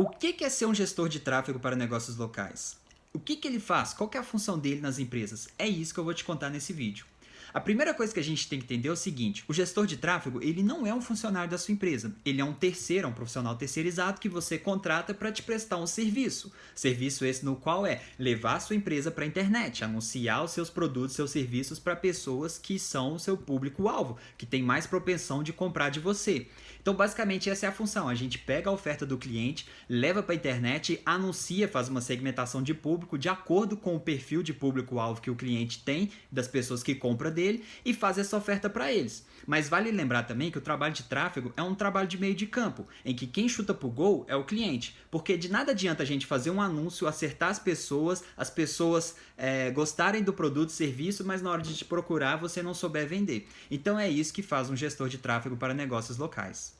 O que é ser um gestor de tráfego para negócios locais? O que, ele faz? Qual é a função dele nas empresas? É isso que eu vou te contar nesse vídeo. A primeira coisa que a gente tem que entender é o seguinte: o gestor de tráfego ele não é um funcionário da sua empresa, ele é um terceiro, é um profissional terceirizado que você contrata para te prestar um serviço. Serviço esse no qual é levar a sua empresa para a internet, anunciar os seus produtos, seus serviços para pessoas que são o seu público-alvo, que tem mais propensão de comprar de você. Então, basicamente, essa é a função. A gente pega a oferta do cliente, leva para a internet, anuncia, faz uma segmentação de público de acordo com o perfil de público-alvo que o cliente tem, das pessoas que compram dele e faz essa oferta para eles. Mas vale lembrar também que o trabalho de tráfego é um trabalho de meio de campo, em que quem chuta pro gol é o cliente. Porque de nada adianta a gente fazer um anúncio, acertar as pessoas, as pessoas é, gostarem do produto, serviço, mas na hora de te procurar você não souber vender. Então é isso que faz um gestor de tráfego para negócios locais.